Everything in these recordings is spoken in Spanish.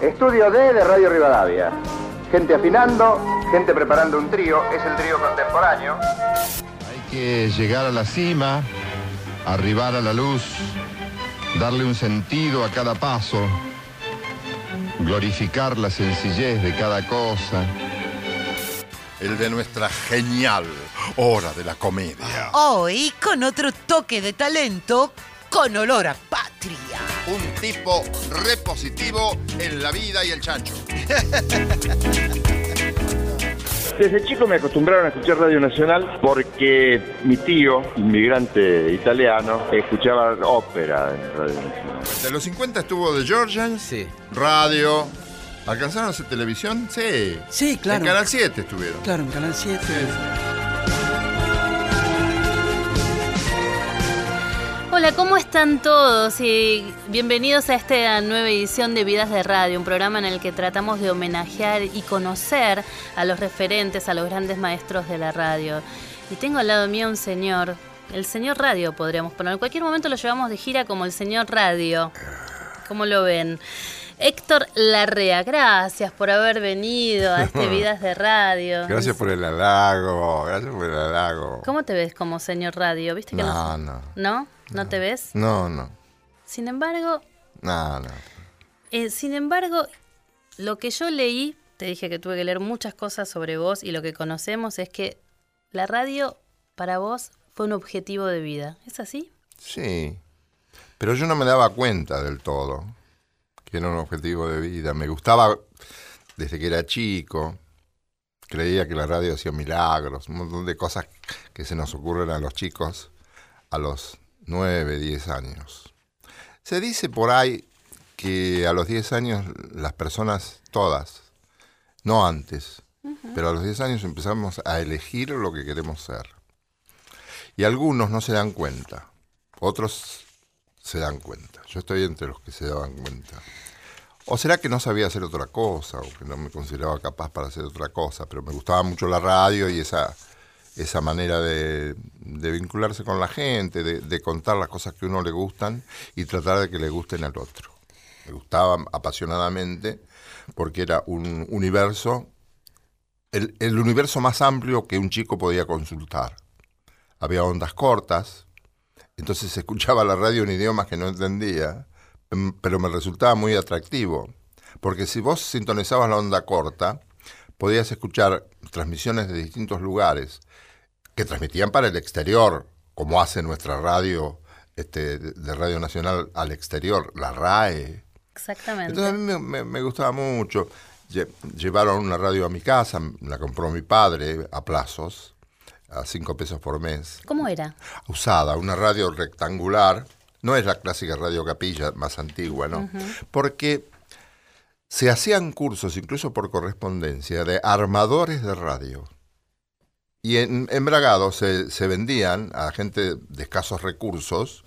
Estudio D de Radio Rivadavia. Gente afinando, gente preparando un trío, es el trío contemporáneo. Hay que llegar a la cima, arribar a la luz, darle un sentido a cada paso, glorificar la sencillez de cada cosa. El de nuestra genial hora de la comedia. Hoy con otro toque de talento con olor a patria. Un tipo repositivo en la vida y el chancho. Desde chico me acostumbraron a escuchar Radio Nacional porque mi tío, inmigrante italiano, escuchaba ópera en Radio Nacional. De los 50 estuvo The Georgians, Sí. radio. ¿Alcanzaron a hacer televisión? Sí. Sí, claro. En Canal 7 estuvieron. Claro, en Canal 7. Hola, ¿cómo están todos? Y bienvenidos a esta nueva edición de Vidas de Radio, un programa en el que tratamos de homenajear y conocer a los referentes, a los grandes maestros de la radio. Y tengo al lado mío un señor, el señor Radio podríamos poner. En cualquier momento lo llevamos de gira como el señor Radio. ¿Cómo lo ven? Héctor Larrea, gracias por haber venido a este Vidas de Radio. Gracias por el halago, gracias por el halago. ¿Cómo te ves como señor Radio? ¿Viste que No, no. ¿No? ¿No te ves? No, no. Sin embargo, No, no. Eh, sin embargo, lo que yo leí, te dije que tuve que leer muchas cosas sobre vos y lo que conocemos es que la radio para vos fue un objetivo de vida. ¿Es así? Sí. Pero yo no me daba cuenta del todo que era un objetivo de vida. Me gustaba desde que era chico. Creía que la radio hacía milagros, un montón de cosas que se nos ocurren a los chicos a los 9, 10 años. Se dice por ahí que a los 10 años las personas, todas, no antes, pero a los 10 años empezamos a elegir lo que queremos ser. Y algunos no se dan cuenta, otros se dan cuenta. Yo estoy entre los que se daban cuenta. O será que no sabía hacer otra cosa, o que no me consideraba capaz para hacer otra cosa, pero me gustaba mucho la radio y esa, esa manera de, vincularse con la gente, de, de contar las cosas que a uno le gustan y tratar de que le gusten al otro. Me gustaba apasionadamente porque era un universo, el, el universo más amplio que un chico podía consultar. Había ondas cortas, entonces escuchaba la radio en idiomas que no entendía, em, pero me resultaba muy atractivo. Porque si vos sintonizabas la onda corta, podías escuchar transmisiones de distintos lugares que transmitían para el exterior, como hace nuestra radio este, de Radio Nacional al exterior, la RAE. Exactamente. Entonces a mí me, me- me gustaba mucho. Lle- Llevaron una radio a mi casa, la compró mi padre a plazos, a cinco pesos por mes ¿Cómo era? usada, una radio rectangular, no es la clásica radio capilla más antigua, ¿no? Porque se hacían cursos, incluso por correspondencia, de armadores de radio. Y en, en Bragado se, se vendían a gente de escasos recursos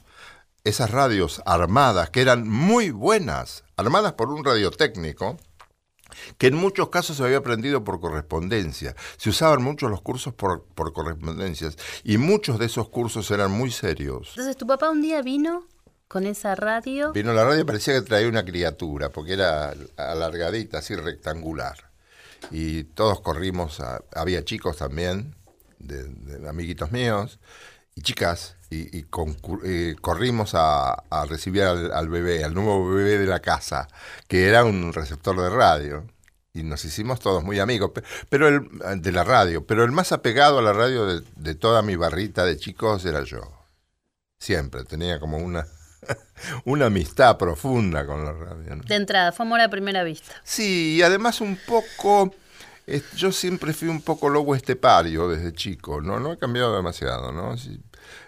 esas radios armadas, que eran muy buenas, armadas por un radiotécnico, que en muchos casos se había aprendido por correspondencia. Se usaban mucho los cursos por, por correspondencias y muchos de esos cursos eran muy serios. Entonces, tu papá un día vino con esa radio. Vino la radio, parecía que traía una criatura, porque era alargadita, así rectangular. Y todos corrimos, a- había chicos también, de, de amiguitos míos, y chicas, y, eh, corrimos a, a recibir al, al bebé, al nuevo bebé de la casa, que era un receptor de radio. Y nos hicimos todos muy amigos, pe- pero el, de la radio. Pero el más apegado a la radio de, de toda mi barrita de chicos era yo. Siempre, tenía como una, una amistad profunda con la radio. ¿no? De entrada, fue amor a primera vista. Sí, y además un poco, yo siempre fui un poco lobo estepario desde chico, ¿no? No he cambiado demasiado, ¿no?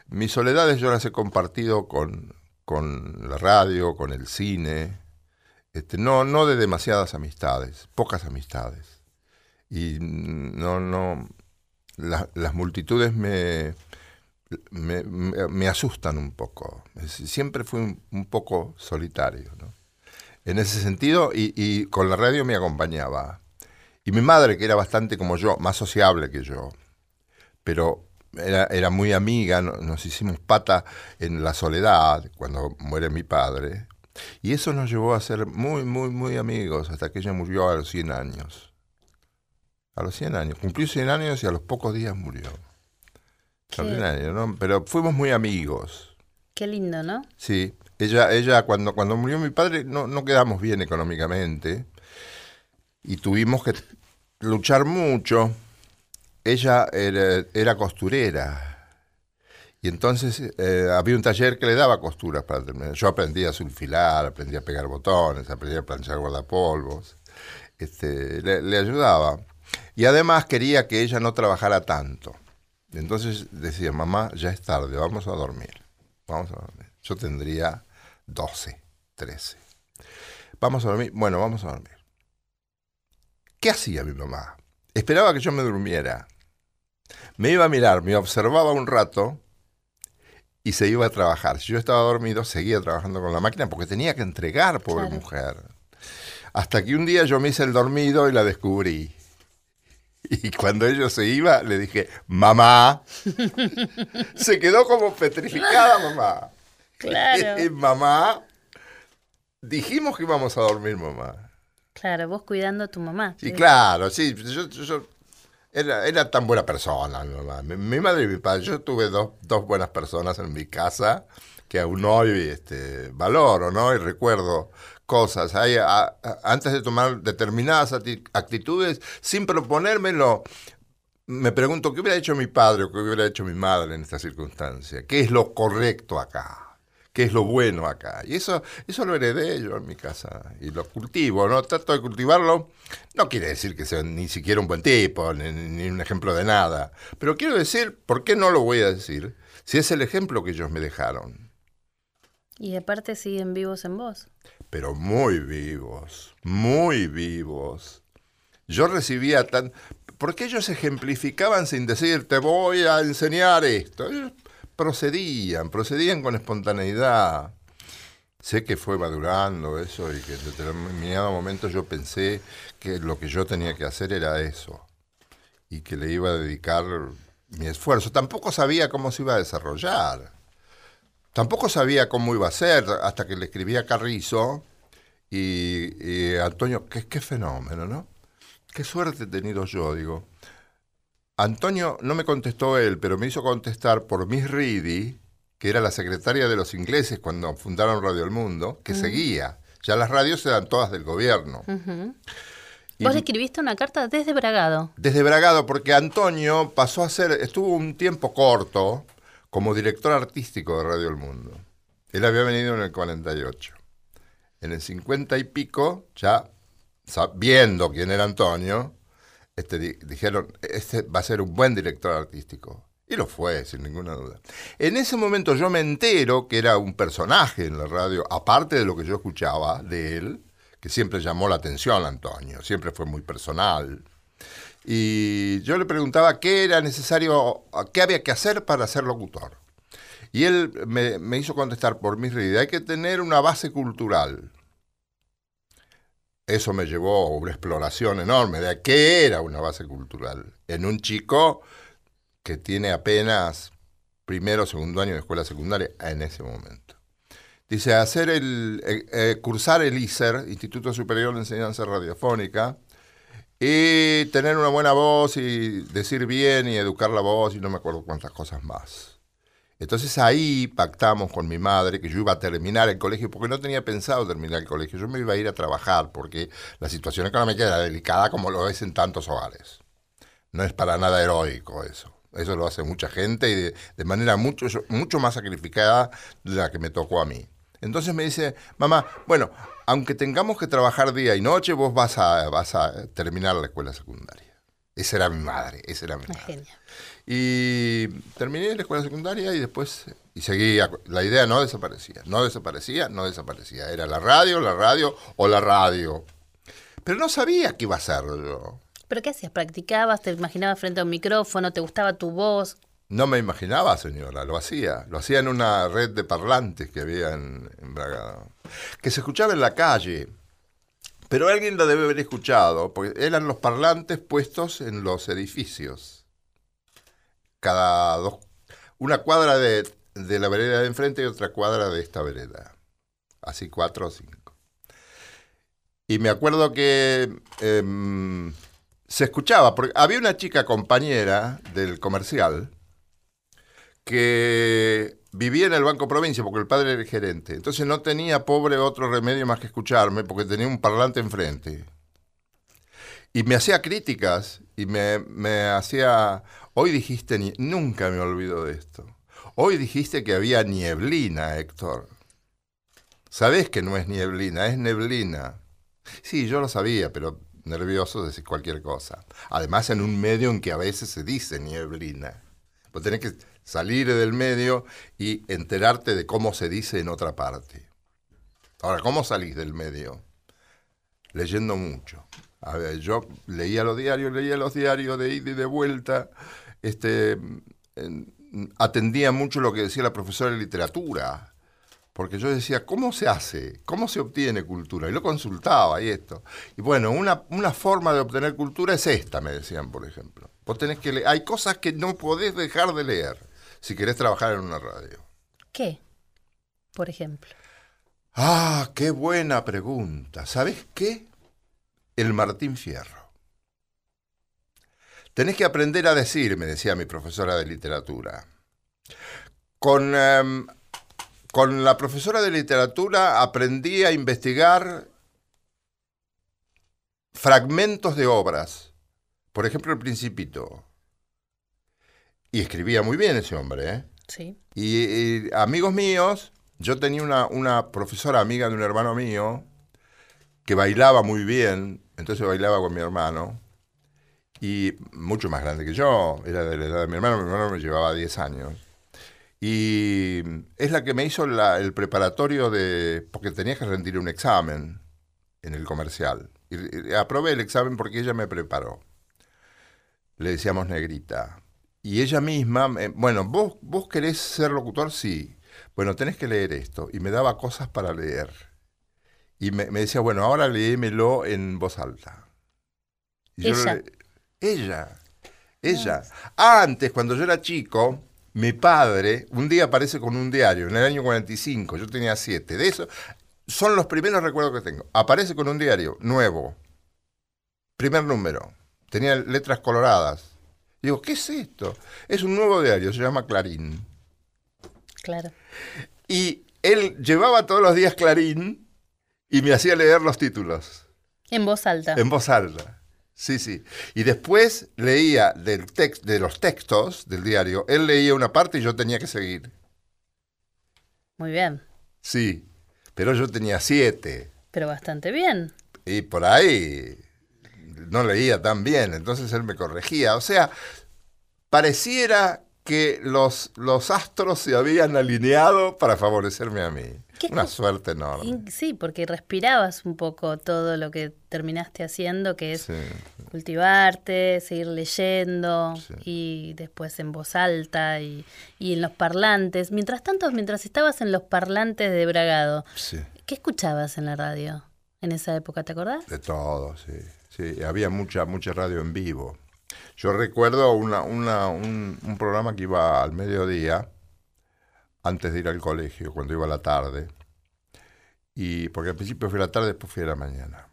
Mis soledades yo las he compartido con, con la radio, con el cine, Este, no, no de demasiadas amistades, pocas amistades. Y no, no, la- las multitudes me, me, me- asustan un poco. Siempre fui un, un poco solitario, ¿no? En ese sentido, y, y con la radio me acompañaba. Y mi madre, que era bastante como yo, más sociable que yo, pero era, era muy amiga, no- nos hicimos pata en la soledad cuando muere mi padre. Y eso nos llevó a ser muy, muy, muy amigos hasta que ella murió a los 100 años. A los 100 años. Cumplió 100 años y a los pocos días murió. Extraordinario, ¿no? Pero fuimos muy amigos. Qué lindo, ¿no? Sí, ella, ella cuando, cuando murió mi padre no, no quedamos bien económicamente y tuvimos que luchar mucho. Ella era, era costurera y entonces eh, había un taller que le daba costuras para terminar. Yo aprendí a sulfilar, aprendí a pegar botones, aprendí a planchar guardapolvos, este, le, le ayudaba. Y además quería que ella no trabajara tanto. Entonces decía, mamá, ya es tarde, vamos a dormir. Vamos a dormir. Yo tendría 12, 13. Vamos a dormir. Bueno, vamos a dormir. ¿Qué hacía mi mamá? Esperaba que yo me durmiera. Me iba a mirar, me observaba un rato y se iba a trabajar. Si yo estaba dormido, seguía trabajando con la máquina porque tenía que entregar, pobre Claro. mujer. Hasta que un día yo me hice el dormido y la descubrí. Y cuando ella se iba, le dije, mamá. se quedó como petrificada, mamá. Claro. Mamá, dijimos que íbamos a dormir, mamá. Claro, vos cuidando a tu mamá. Y claro, sí, yo, yo- era, era tan buena persona mi. Mi, madre y mi padre, yo tuve dos, dos buenas personas en mi casa que aún hoy este, valoro, ¿no? Y recuerdo cosas. Hay, antes de tomar determinadas actitudes, sin proponérmelo, me pregunto qué hubiera hecho mi padre o qué hubiera hecho mi madre en esta circunstancia. ¿Qué es lo correcto acá? ¿Qué es lo bueno acá? Y eso, eso lo heredé yo en mi casa y lo cultivo, ¿no? Trato de cultivarlo. No quiere decir que sea ni siquiera un buen tipo, ni, ni un ejemplo de nada. Pero quiero decir, ¿por qué no lo voy a decir? Si es el ejemplo que ellos me dejaron. Y aparte siguen vivos en vos. pero muy vivos, muy vivos. Yo recibía tan... Porque ellos ejemplificaban sin decir, te voy a enseñar esto. Ellos procedían, procedían con espontaneidad. Sé que fue madurando eso y que en determinado momento yo pensé que lo que yo tenía que hacer era eso y que le iba a dedicar mi esfuerzo. Tampoco sabía cómo se iba a desarrollar. Tampoco sabía cómo iba a ser hasta que le escribí a Carrizo y, y Antonio, qué, qué fenómeno, ¿no? Qué suerte he tenido yo, digo. Antonio no me contestó él, pero me hizo contestar por Miss Reedy, que era la secretaria de los ingleses cuando fundaron Radio El Mundo, que seguía. Ya las radios eran todas del gobierno. Y- Vos le escribiste una carta desde Bragado. desde Bragado, porque Antonio pasó a ser, estuvo un tiempo corto como director artístico de Radio El Mundo. Él había venido en el 48. En el 50 y pico, ya sabiendo quién era Antonio, este, di- dijeron, este va a ser un buen director artístico. Y lo fue, sin ninguna duda. En ese momento yo me entero que era un personaje en la radio, aparte de lo que yo escuchaba de él, que siempre llamó la atención a Antonio, siempre fue muy personal. Y yo le preguntaba qué era necesario, qué había que hacer para ser locutor. Y él me, me hizo contestar por mis redes, hay que tener una base cultural. Eso me llevó a una exploración enorme de qué era una base cultural. En un chico que tiene apenas primero o segundo año de escuela secundaria en ese momento. Dice, hacer el, eh, eh, cursar el ISER, Instituto Superior de Enseñanza Radiofónica, y tener una buena voz y decir bien y educar la voz y no me acuerdo cuántas cosas más. Entonces ahí pactamos con mi madre que yo iba a terminar el colegio porque no tenía pensado terminar el colegio. Yo me iba a ir a trabajar porque la situación económica era delicada como lo es en tantos hogares. No es para nada heroico eso. Eso lo hace mucha gente y de, de manera mucho, mucho más sacrificada de la que me tocó a mí. Entonces me dice, mamá, bueno, aunque tengamos que trabajar día y noche, vos vas a, vas a terminar la escuela secundaria. Esa era mi madre, esa era mi madre. Y terminé la escuela secundaria y después Y seguía, la idea no desaparecía, no desaparecía, no desaparecía. Era la radio, la radio o la radio. Pero no sabía qué iba a hacerlo. ¿Pero qué hacías? ¿Practicabas? ¿Te imaginabas frente a un micrófono? ¿Te gustaba tu voz? No me imaginaba, señora, lo hacía. Lo hacía en una red de parlantes que había en, en Bragado. Que se escuchaba en la calle. Pero alguien lo debe haber escuchado, porque eran los parlantes puestos en los edificios. Cada dos. Una cuadra de, de la vereda de enfrente y otra cuadra de esta vereda. Así cuatro o cinco. Y me acuerdo que em, se escuchaba, porque había una chica compañera del comercial que vivía en el Banco Provincia porque el padre era el gerente. Entonces no tenía, pobre, otro remedio más que escucharme porque tenía un parlante enfrente. Y me hacía críticas y me, me hacía... Hoy dijiste, nunca me olvido de esto. Hoy dijiste que había nieblina, Héctor. Sabés que no es nieblina, es neblina. Sí, yo lo sabía, pero nervioso decir cualquier cosa. Además, en un medio en que a veces se dice nieblina. Vos tenés que salir del medio y enterarte de cómo se dice en otra parte. Ahora, ¿cómo salís del medio? Leyendo mucho. A ver, yo leía los diarios, leía los diarios de ida y de vuelta. Este, en- atendía mucho lo que decía la profesora de literatura. Porque yo decía, ¿cómo se hace? ¿Cómo se obtiene cultura? Y lo consultaba y esto. Y bueno, una, una forma de obtener cultura es esta, me decían, por ejemplo. Vos tenés que leer. Hay cosas que no podés dejar de leer si querés trabajar en una radio. ¿Qué? Por ejemplo. Ah, qué buena pregunta. ¿Sabés qué? El Martín Fierro. Tenés que aprender a decir, me decía mi profesora de literatura. Con, em, con la profesora de literatura aprendí a investigar fragmentos de obras. Por ejemplo, El Principito. Y escribía muy bien ese hombre, ¿eh? Sí. Y, y amigos míos, yo tenía una, una profesora amiga de un hermano mío que bailaba muy bien, entonces bailaba con mi hermano, y mucho más grande que yo, era de la edad de mi hermano, mi hermano me llevaba 10 años. Y es la que me hizo la- el preparatorio de, porque tenía que rendir un examen en el comercial. Y, y aprobé el examen porque ella me preparó. Le decíamos negrita. Y ella misma, me- bueno, ¿vos, ¿vos querés ser locutor? Sí. Bueno, tenés que leer esto. Y me daba cosas para leer. Y me, me decía, bueno, ahora léemelo en voz alta. Y yo le- ella. Ella. Antes, cuando yo era chico, mi padre un día aparece con un diario, en el año 45, yo tenía siete. De eso son los primeros recuerdos que tengo. Aparece con un diario nuevo. Primer número. Tenía letras coloradas. Digo, ¿qué es esto? Es un nuevo diario, se llama Clarín. Claro. Y él llevaba todos los días Clarín y me hacía leer los títulos En voz alta. en voz alta. Sí, sí. Y después leía del tex- de los textos del diario, él leía una parte y yo tenía que seguir. Muy bien. Sí, pero yo tenía siete Pero bastante bien. y por ahí no leía tan bien, entonces él me corregía. O sea, pareciera que los, los astros se habían alineado para favorecerme a mí. ¿Qué Una suerte enorme. Sí, porque respirabas un poco todo lo que terminaste haciendo, que es Sí. cultivarte, seguir leyendo Sí. y después en voz alta y, y en los parlantes. Mientras tanto, mientras estabas en los parlantes de Bragado, Sí. ¿qué escuchabas en la radio en esa época? ¿Te acordás? De todo, sí. Sí, había mucha, mucha radio en vivo. Yo recuerdo un, programa que iba al mediodía, antes de ir al colegio, cuando iba a la tarde. Y, porque al principio fui a la tarde, después fui a la mañana.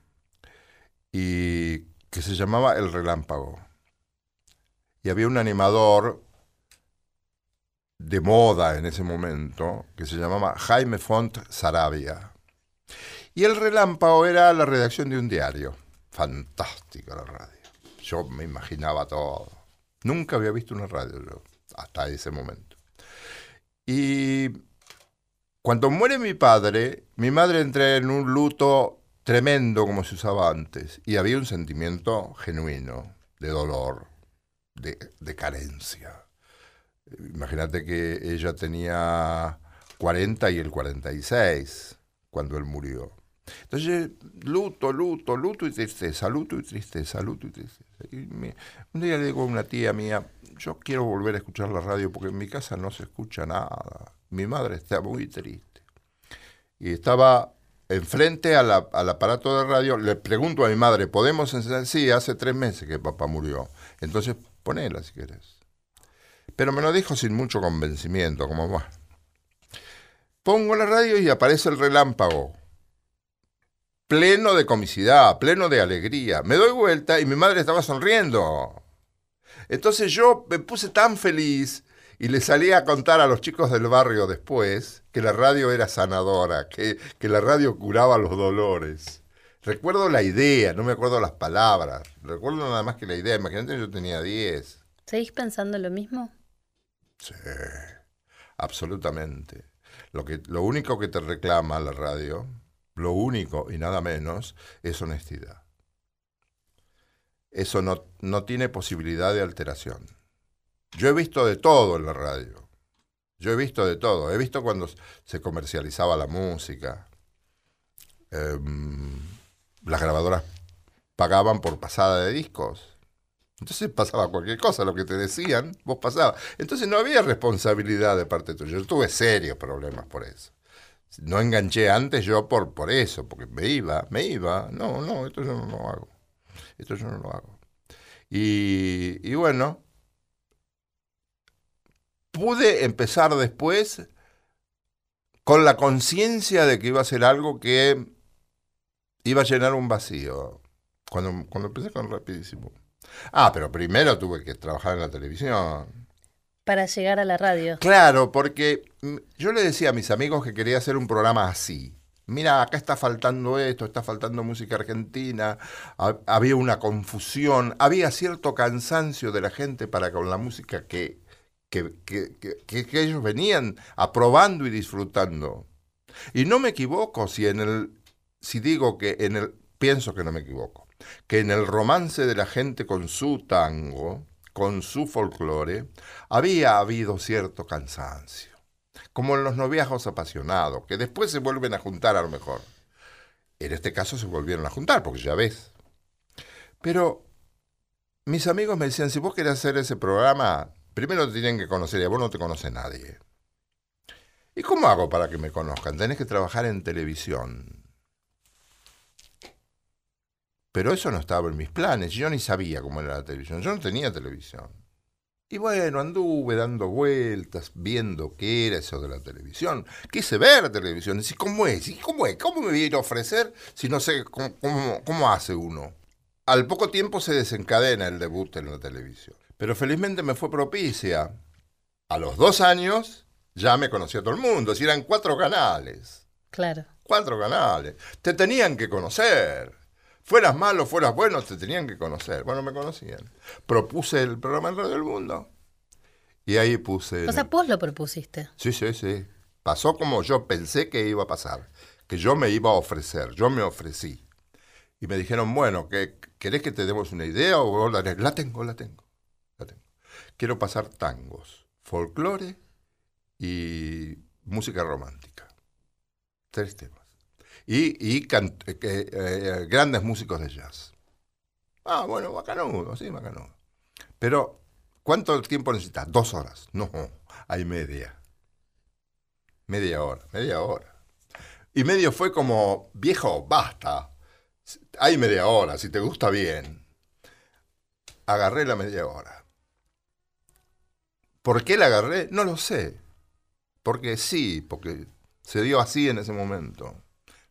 Y que se llamaba El Relámpago. Y había un animador de moda en ese momento, que se llamaba Jaime Font Sarabia. Y el relámpago era la redacción de un diario. Fantástica la radio. Yo me imaginaba todo. Nunca había visto una radio hasta ese momento. Y cuando muere mi padre, mi madre entra en un luto tremendo como se usaba antes. Y había un sentimiento genuino de dolor, de, de carencia. Imagínate que ella tenía 40 y el 46 cuando él murió. Entonces, luto, luto, luto y tristeza, luto y tristeza, luto y tristeza. Un día le digo a una tía mía, yo quiero volver a escuchar la radio porque en mi casa no se escucha nada. Mi madre está muy triste. Y estaba enfrente al aparato de radio, le pregunto a mi madre, ¿podemos encender? Sí, hace tres meses que papá murió. Entonces, ponela si querés. Pero me lo dijo sin mucho convencimiento, como va. Pongo la radio y aparece el relámpago. Pleno de comicidad, pleno de alegría. Me doy vuelta y mi madre estaba sonriendo. Entonces yo me puse tan feliz y le salí a contar a los chicos del barrio después que la radio era sanadora, que, que la radio curaba los dolores. Recuerdo la idea, no me acuerdo las palabras. Recuerdo nada más que la idea. Imagínate, yo tenía 10. ¿Seguís pensando lo mismo? Sí, absolutamente. Lo, que, lo único que te reclama la radio, lo único y nada menos, es honestidad. Eso no, no tiene posibilidad de alteración. Yo he visto de todo en la radio. Yo he visto de todo. He visto cuando se comercializaba la música. Em, las grabadoras pagaban por pasada de discos. Entonces pasaba cualquier cosa, lo que te decían, vos pasabas. Entonces no había responsabilidad de parte tuya. Yo tuve serios problemas por eso. No enganché antes yo por, por eso, porque me iba, me iba. No, no, esto yo no lo hago. Esto yo no lo hago. Y, bueno, pude empezar después con la conciencia de que iba a ser algo que iba a llenar un vacío. Cuando, cuando empecé con Rapidísimo. Ah, pero primero tuve que trabajar en la televisión. Para llegar a la radio. Claro, porque mm, yo le decía a mis amigos que quería hacer un programa así. Mira, acá está faltando esto, está faltando música argentina, ha- había una confusión, había cierto cansancio de la gente para con la música que- que- que- que ellos venían aprobando y disfrutando. Y no me equivoco si en el, si digo que en el, pienso que no me equivoco, que en el romance de la gente con su tango, con su folclore, había habido cierto cansancio, como en los noviazgos apasionados, que después se vuelven a juntar a lo mejor. En este caso se volvieron a juntar, porque ya ves. Pero mis amigos me decían, si vos querés hacer ese programa, primero te tienen que conocer y a vos no te conoce nadie. ¿Y cómo hago para que me conozcan? Tenés que trabajar en televisión. Pero eso no estaba en mis planes. Yo ni sabía cómo era la televisión. Yo no tenía televisión. Y bueno, anduve dando vueltas, viendo qué era eso de la televisión. Quise ver televisión. Y ¿cómo es? ¿Y cómo es? ¿Cómo me viene a ofrecer si no sé cómo, cómo- cómo hace uno? Al poco tiempo se desencadena el debut en la televisión. Pero felizmente me fue propicia. A los dos años ya me conocía todo el mundo. Si eran cuatro canales. Claro. Cuatro canales. Te tenían que conocer. Fueras malo, fueras bueno, te tenían que conocer. Bueno, me conocían. Propuse el programa en Radio del Mundo. Y ahí puse... O sea, vos lo propusiste. Sí, sí, sí. Pasó como yo pensé que iba a pasar. Que yo me iba a ofrecer. Yo me ofrecí. Y me dijeron, bueno, ¿qué, ¿querés que te demos una idea o vos la? La tengo, la tengo. La tengo. Quiero pasar tangos, folclore y música romántica. Tres temas. Y, eh, eh, grandes músicos de jazz. Ah, bueno, bacanudo, sí, bacanudo. Pero, ¿cuánto tiempo necesitas? Dos horas. No, hay media. Media hora, media hora. Y medio fue como, viejo, basta. Hay media hora, si te gusta bien. Agarré la media hora. ¿Por qué la agarré? No lo sé. Porque sí, porque se dio así en ese momento.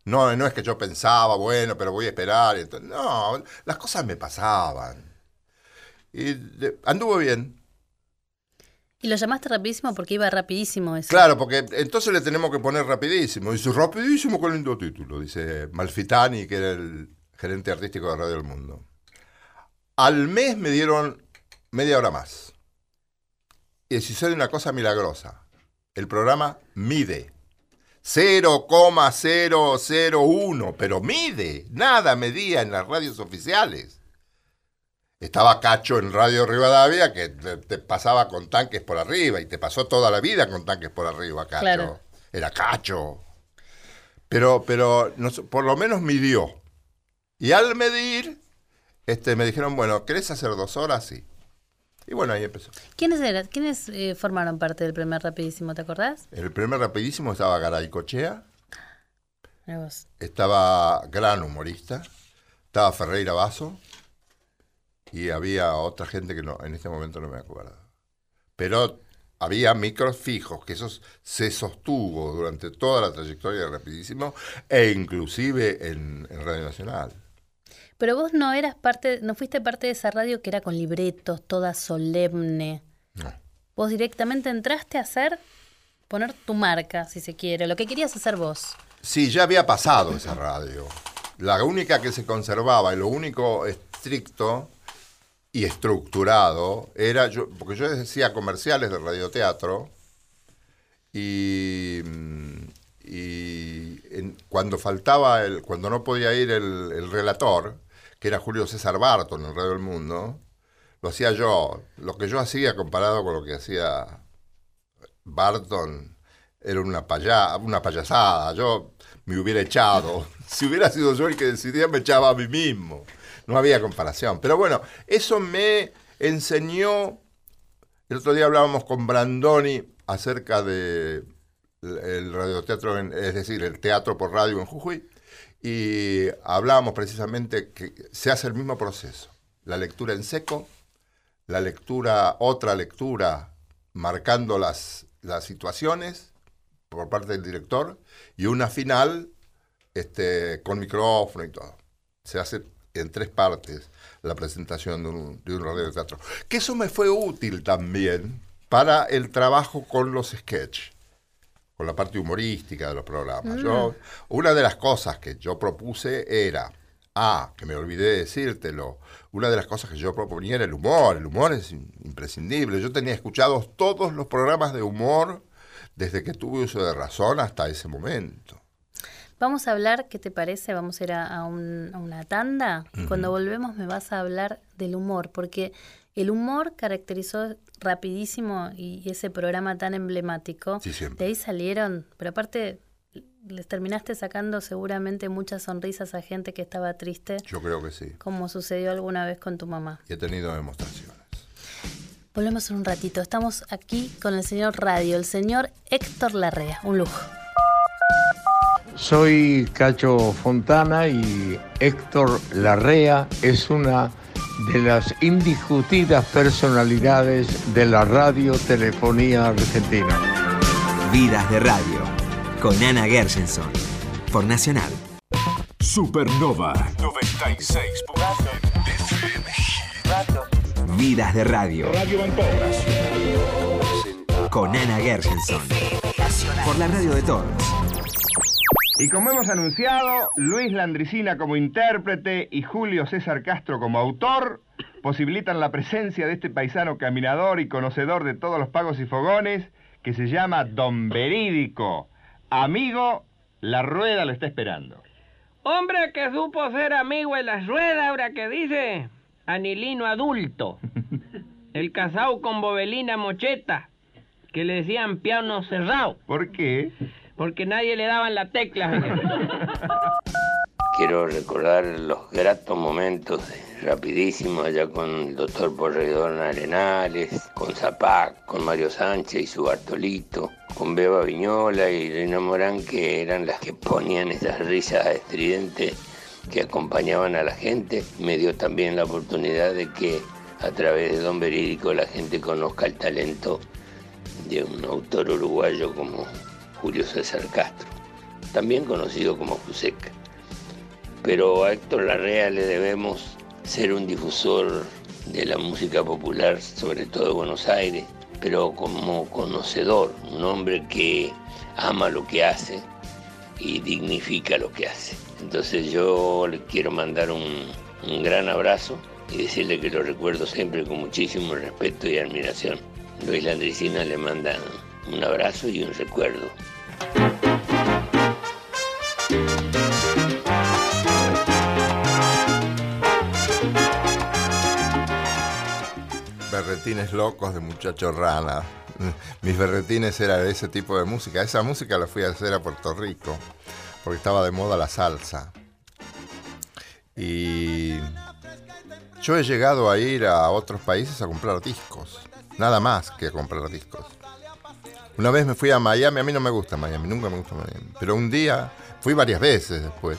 No, no es que yo pensaba, bueno, pero voy a esperar. No, las cosas me pasaban. Y de- anduvo bien. Y lo llamaste rapidísimo porque iba rapidísimo eso. Claro, porque entonces le tenemos que poner rapidísimo. Dice, rapidísimo, qué lindo título. Dice Malfitani, que era el gerente artístico de Radio del Mundo. Al mes me dieron media hora más. Y sucede una cosa milagrosa. El programa mide. 0,001, pero mide. Nada medía en las radios oficiales. Estaba Cacho en Radio Rivadavia que te, te pasaba con tanques por arriba y te pasó toda la vida con tanques por arriba, Cacho. Claro. Era Cacho. Pero, pero por lo menos midió. Y al medir, este, me dijeron, bueno, ¿querés hacer dos horas? Sí. Y bueno, ahí empezó. ¿Quiénes eran? ¿Quiénes eh, formaron parte del primer rapidísimo? ¿Te acordás? El primer rapidísimo estaba Garay Cochea, Mirá vos. estaba gran humorista, estaba Ferreira Basso y había otra gente que no, en este momento no me acuerdo. Pero había micros fijos, que eso se sostuvo durante toda la trayectoria de Rapidísimo e inclusive en, en Radio Nacional. Pero vos no eras parte, no fuiste parte de esa radio que era con libretos, toda solemne. No. Vos directamente entraste a hacer, poner tu marca, si se quiere, lo que querías hacer vos. Sí, ya había pasado esa radio. La única que se conservaba y lo único estricto y estructurado era yo, porque yo decía comerciales de radioteatro y, mm, y en- cuando faltaba el, cuando no podía ir el, el relator, que era Julio César Barton en Radio del Mundo, lo hacía yo. Lo que yo hacía comparado con lo que hacía Barton era una, paya- una payasada. Yo me hubiera echado. Si hubiera sido yo el que decidía, me echaba a mí mismo. No había comparación. Pero bueno, eso me enseñó. El otro día hablábamos con Brandoni acerca de el- el radioteatro, es decir, el teatro por radio en Jujuy, y hablábamos precisamente que se hace el mismo proceso. La lectura en seco, la lectura, otra lectura marcando las, las situaciones por parte del director y una final este, con micrófono y todo. Se hace en tres partes la presentación de un, de un radioteatro. Que eso me fue útil también para el trabajo con los sketches, con la parte humorística de los programas. Yo, una de las cosas que yo propuse era, ah, que me olvidé de decírtelo, una de las cosas que yo proponía era el humor. El humor es in- imprescindible. Yo tenía escuchados todos los programas de humor desde que tuve uso de razón hasta ese momento. Vamos a hablar, ¿qué te parece? Vamos a ir a, a un- a una tanda. Cuando volvemos me vas a hablar del humor, porque el humor caracterizó rapidísimo y, y ese programa tan emblemático. Sí, siempre. De ahí salieron, pero aparte les terminaste sacando seguramente muchas sonrisas a gente que estaba triste, Yo creo que sí. como sucedió alguna vez con tu mamá. Y he tenido demostraciones. Volvemos en un ratito. Estamos aquí con el señor Radio, el señor Héctor Larrea. Un lujo. Soy Cacho Fontana y Héctor Larrea es una de las indiscutidas personalidades de la radiotelefonía argentina. Vidas de Radio, con Ana Gershenson, por Nacional. Supernova 96. Vidas de Radio, con Ana Gershenson, por la radio de todos. Y como hemos anunciado, Luis Landricina como intérprete y Julio César Castro como autor posibilitan la presencia de este paisano caminador y conocedor de todos los pagos y fogones que se llama Don Verídico. Amigo, la rueda lo está esperando. Hombre que supo ser amigo en las ruedas, ahora que dice, anilino adulto. El casado con bobelina mocheta, que le decían piano cerrado, ¿Por qué? Porque nadie le daban la tecla. Quiero recordar los gratos momentos de rapidísimo allá con el doctor Porredón Arenales, con Zapac, con Mario Sánchez y su Bartolito, con Beba Viñola y Reina Morán, que eran las que ponían esas risas estridentes que acompañaban a la gente. Me dio también la oportunidad de que a través de Don Verídico la gente conozca el talento de un autor uruguayo como Julio César Castro, también conocido como Fuseca pero a Héctor Larrea le debemos ser un difusor de la música popular, sobre todo de Buenos Aires, pero como conocedor, un hombre que ama lo que hace y dignifica lo que hace. Entonces yo le quiero mandar un, un gran abrazo y decirle que lo recuerdo siempre con muchísimo respeto y admiración. Luis Landricina le manda un abrazo y un recuerdo. berretines locos de muchacho rana. Mis berretines eran de ese tipo de música. Esa música la fui a hacer a Puerto Rico, porque estaba de moda la salsa. Y yo he llegado a ir a otros países a comprar discos. Nada más que a comprar discos. Una vez me fui a Miami, a mí no me gusta Miami, nunca me gusta Miami. Pero un día, fui varias veces después,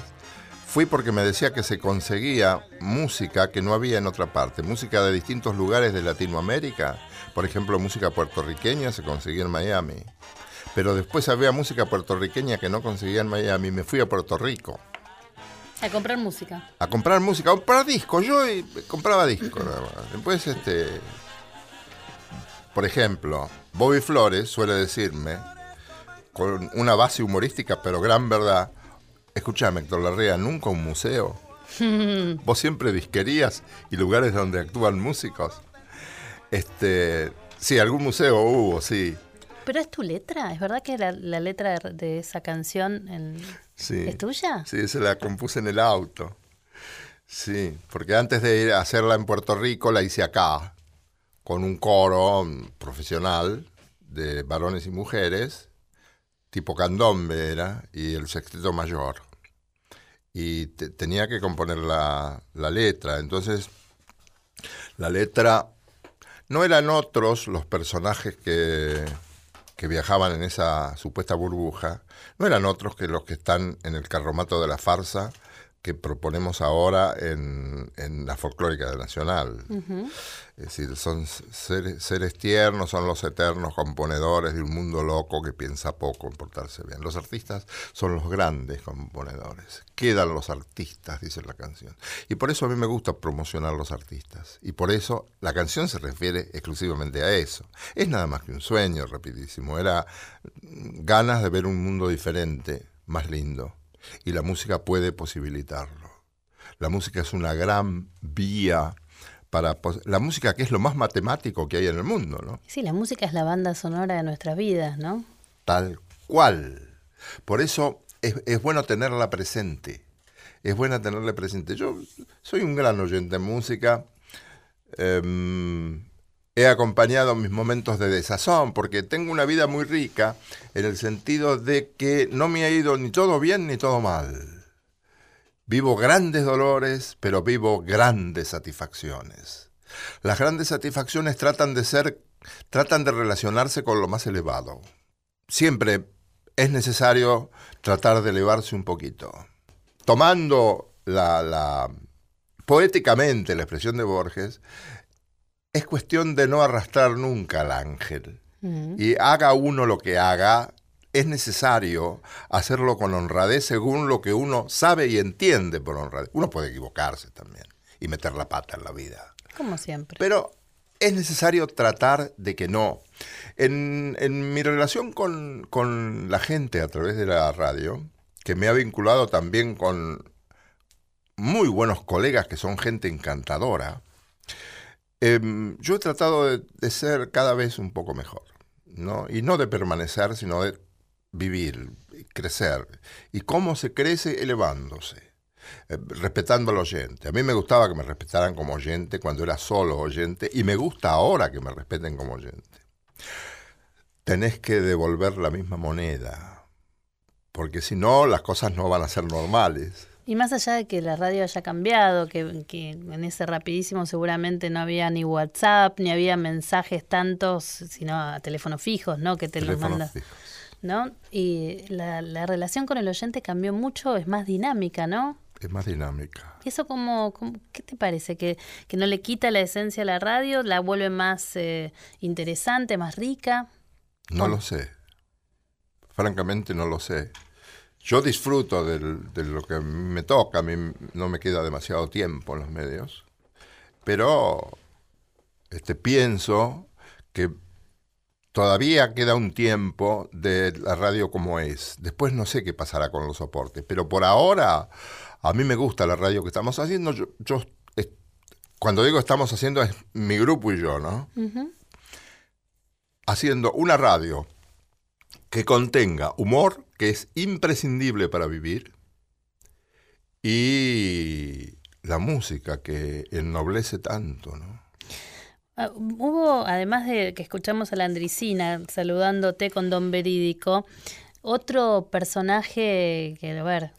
fui porque me decía que se conseguía música que no había en otra parte, música de distintos lugares de Latinoamérica. Por ejemplo, música puertorriqueña se conseguía en Miami. Pero después había música puertorriqueña que no conseguía en Miami. Me fui a Puerto Rico A comprar música. a comprar música, a comprar discos. Yo eh, compraba discos. nada más. Después, este, por ejemplo, Bobby Flores suele decirme, con una base humorística, pero gran verdad, escúchame, Héctor Larrea, nunca un museo. Vos siempre disquerías y lugares donde actúan músicos. Este, sí, algún museo hubo, sí. Pero es tu letra, ¿es verdad que la, la letra de, de esa canción en- Sí. es tuya? Sí, se la compuse en el auto. Sí, porque antes de ir a hacerla en Puerto Rico la hice acá, con un coro profesional de varones y mujeres, tipo candombe era, y el sexteto mayor. Y te- tenía que componer la, la letra, entonces la letra no eran otros los personajes que, que viajaban en esa supuesta burbuja, no eran otros que los que están en el carromato de la farsa que proponemos ahora en, en la folclórica del Nacional. Es decir, son seres, seres tiernos, son los eternos componedores de un mundo loco que piensa poco en portarse bien. Los artistas son los grandes componedores. Quedan los artistas, dice la canción. Y por eso a mí me gusta promocionar los artistas. Y por eso la canción se refiere exclusivamente a eso. Es nada más que un sueño, rapidísimo. Era ganas de ver un mundo diferente, más lindo. Y la música puede posibilitarlo. La música es una gran vía para... La música que es lo más matemático que hay en el mundo, ¿no? Sí, la música es la banda sonora de nuestras vidas, ¿no? Tal cual. Por eso es, es bueno tenerla presente. Es buena tenerla presente. Yo soy un gran oyente de música. Em, he acompañado mis momentos de desazón porque tengo una vida muy rica en el sentido de que no me ha ido ni todo bien ni todo mal. Vivo grandes dolores, pero vivo grandes satisfacciones. Las grandes satisfacciones tratan de ser, tratan de relacionarse con lo más elevado. Siempre es necesario tratar de elevarse un poquito. Tomando la, poéticamente la expresión de Borges, es cuestión de no arrastrar nunca al ángel. Y haga uno lo que haga, es necesario hacerlo con honradez según lo que uno sabe y entiende por honradez. Uno puede equivocarse también y meter la pata en la vida. Como siempre. Pero es necesario tratar de que no. En, en mi relación con, con la gente a través de la radio, que me ha vinculado también con muy buenos colegas que son gente encantadora, em, yo he tratado de, ser cada vez un poco mejor. ¿no? Y no de permanecer, sino de vivir, crecer. ¿Y cómo se crece? Elevándose eh, respetando al oyente. A mí me gustaba que me respetaran como oyente cuando era solo oyente y me gusta ahora que me respeten como oyente. Tenés que devolver la misma moneda, porque si no las cosas no van a ser normales. Y más allá de que la radio haya cambiado, que, que en ese rapidísimo seguramente no había ni WhatsApp, ni había mensajes tantos, sino a teléfonos fijos, ¿no? Que te los Teléfonos manda. fijos. ¿No? Y la, la relación con el oyente cambió mucho, es más dinámica, ¿no? Es más dinámica. ¿Y eso cómo, cómo- qué te parece? ¿Que, ¿Que no le quita la esencia a la radio? ¿La vuelve más eh, interesante, más rica? No lo sé. Francamente no lo sé. Yo disfruto del- de lo que me toca, a mí no me queda demasiado tiempo en los medios, pero este, pienso que todavía queda un tiempo de la radio como es. Después no sé qué pasará con los soportes, pero por ahora a mí me gusta la radio que estamos haciendo. Yo, yo, cuando digo estamos haciendo es mi grupo y yo, ¿no? haciendo una radio que contenga humor, que es imprescindible para vivir, y la música que ennoblece tanto, ¿no? Ah, hubo, además de que escuchamos a la Andricina saludándote con Don Verídico, otro personaje que, a ver,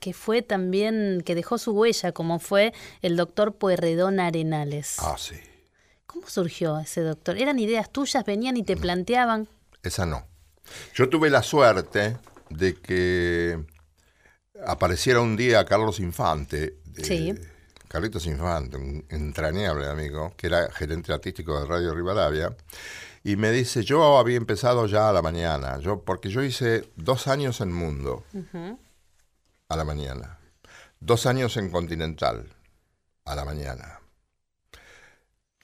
que fue también, que dejó su huella, como fue el doctor Puerredón Arenales. Ah, sí. ¿Cómo surgió ese doctor? ¿Eran ideas tuyas? ¿Venían y te planteaban? Esa no. Yo tuve la suerte de que apareciera un día Carlos Infante. de- Sí. Carlitos Infante, un entrañable amigo, que era gerente artístico de Radio Rivadavia, y me dice, yo había empezado ya a la mañana, yo, porque yo hice dos años en Mundo, a la mañana, dos años en Continental, a la mañana.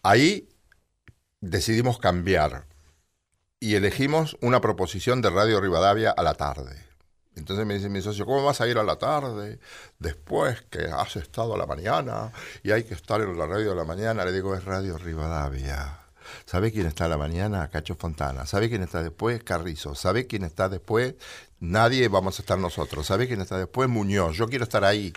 Ahí decidimos cambiar y elegimos una proposición de Radio Rivadavia a la tarde. Entonces me dice mi socio, ¿cómo vas a ir a la tarde después que has estado a la mañana y hay que estar en la radio a la mañana? Le digo, es Radio Rivadavia. ¿Sabe quién está a la mañana? Cacho Fontana. ¿Sabe quién está después? Carrizo. ¿Sabe quién está después? Nadie vamos a estar nosotros. ¿Sabe quién está después? Muñoz. Yo quiero estar ahí.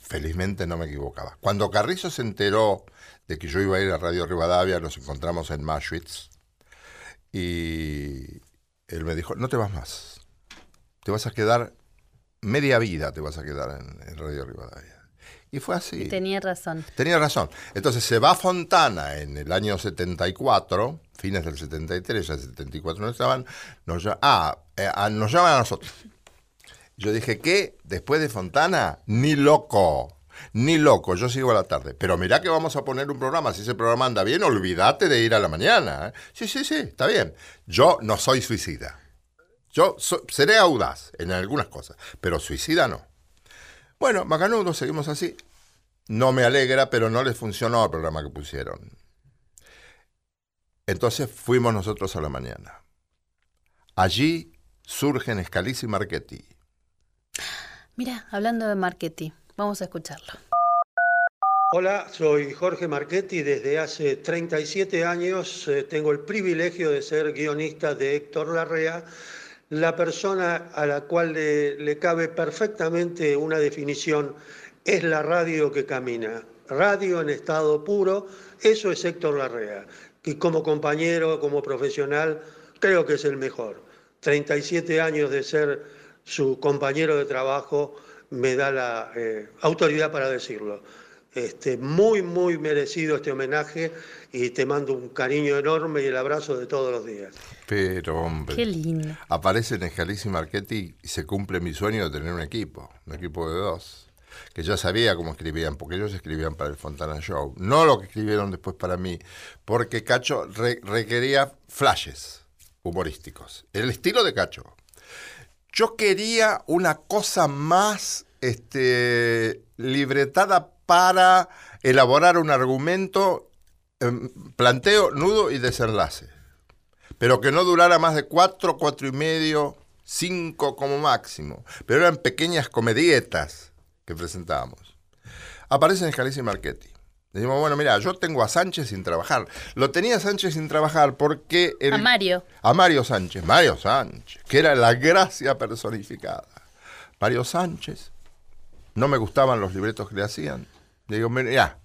Felizmente no me equivocaba. Cuando Carrizo se enteró de que yo iba a ir a Radio Rivadavia, nos encontramos en Maschwitz y él me dijo, no te vas más. Te vas a quedar, media vida te vas a quedar en, en Radio Rivadavia. Y fue así. Tenía razón. Tenía razón. Entonces se va Fontana en el año 74, fines del 73, ya 74 no estaban, nos, ah, eh, ah, nos llaman a nosotros. Yo dije, ¿qué? Después de Fontana, ni loco. Ni loco, yo sigo a la tarde. Pero mirá que vamos a poner un programa. Si ese programa anda bien, olvídate de ir a la mañana. ¿eh? Sí, sí, sí, está bien. Yo no soy suicida. Yo seré audaz en algunas cosas, pero suicida no. Bueno, macanudo, seguimos así. No me alegra, pero no les funcionó el programa que pusieron. Entonces fuimos nosotros a la mañana. Allí surgen Scalisi y Marchetti. Mira, hablando de marketing, vamos a escucharlo. Hola, soy Jorge Marchetti. Desde hace 37 años eh, tengo el privilegio de ser guionista de Héctor Larrea, la persona a la cual le, le cabe perfectamente una definición es la radio que camina. Radio en estado puro, eso es Héctor Larrea. Y como compañero, como profesional, creo que es el mejor. 37 años de ser su compañero de trabajo me da la eh, autoridad para decirlo. Este, muy, muy merecido este homenaje y te mando un cariño enorme y el abrazo de todos los días. Pero, hombre. Qué lindo. Aparecen Scalisi y Marchetti y se cumple mi sueño de tener un equipo, un equipo de dos. Que ya sabía cómo escribían, porque ellos escribían para el Fontana Show. No lo que escribieron después para mí, porque Cacho re- requería flashes humorísticos. El estilo de Cacho. Yo quería una cosa más este, libretada para elaborar un argumento, em, planteo, nudo y desenlace. Pero que no durara más de cuatro, cuatro y medio, cinco como máximo. Pero eran pequeñas comedietas que presentábamos. Aparecen Scalisi y Marchetti. Decimos, bueno, mira, yo tengo a Sánchez sin trabajar. Lo tenía Sánchez sin trabajar porque... el- A Mario. a Mario Sánchez, Mario Sánchez, que era la gracia personificada. Mario Sánchez, no me gustaban los libretos que le hacían. Le digo, mira,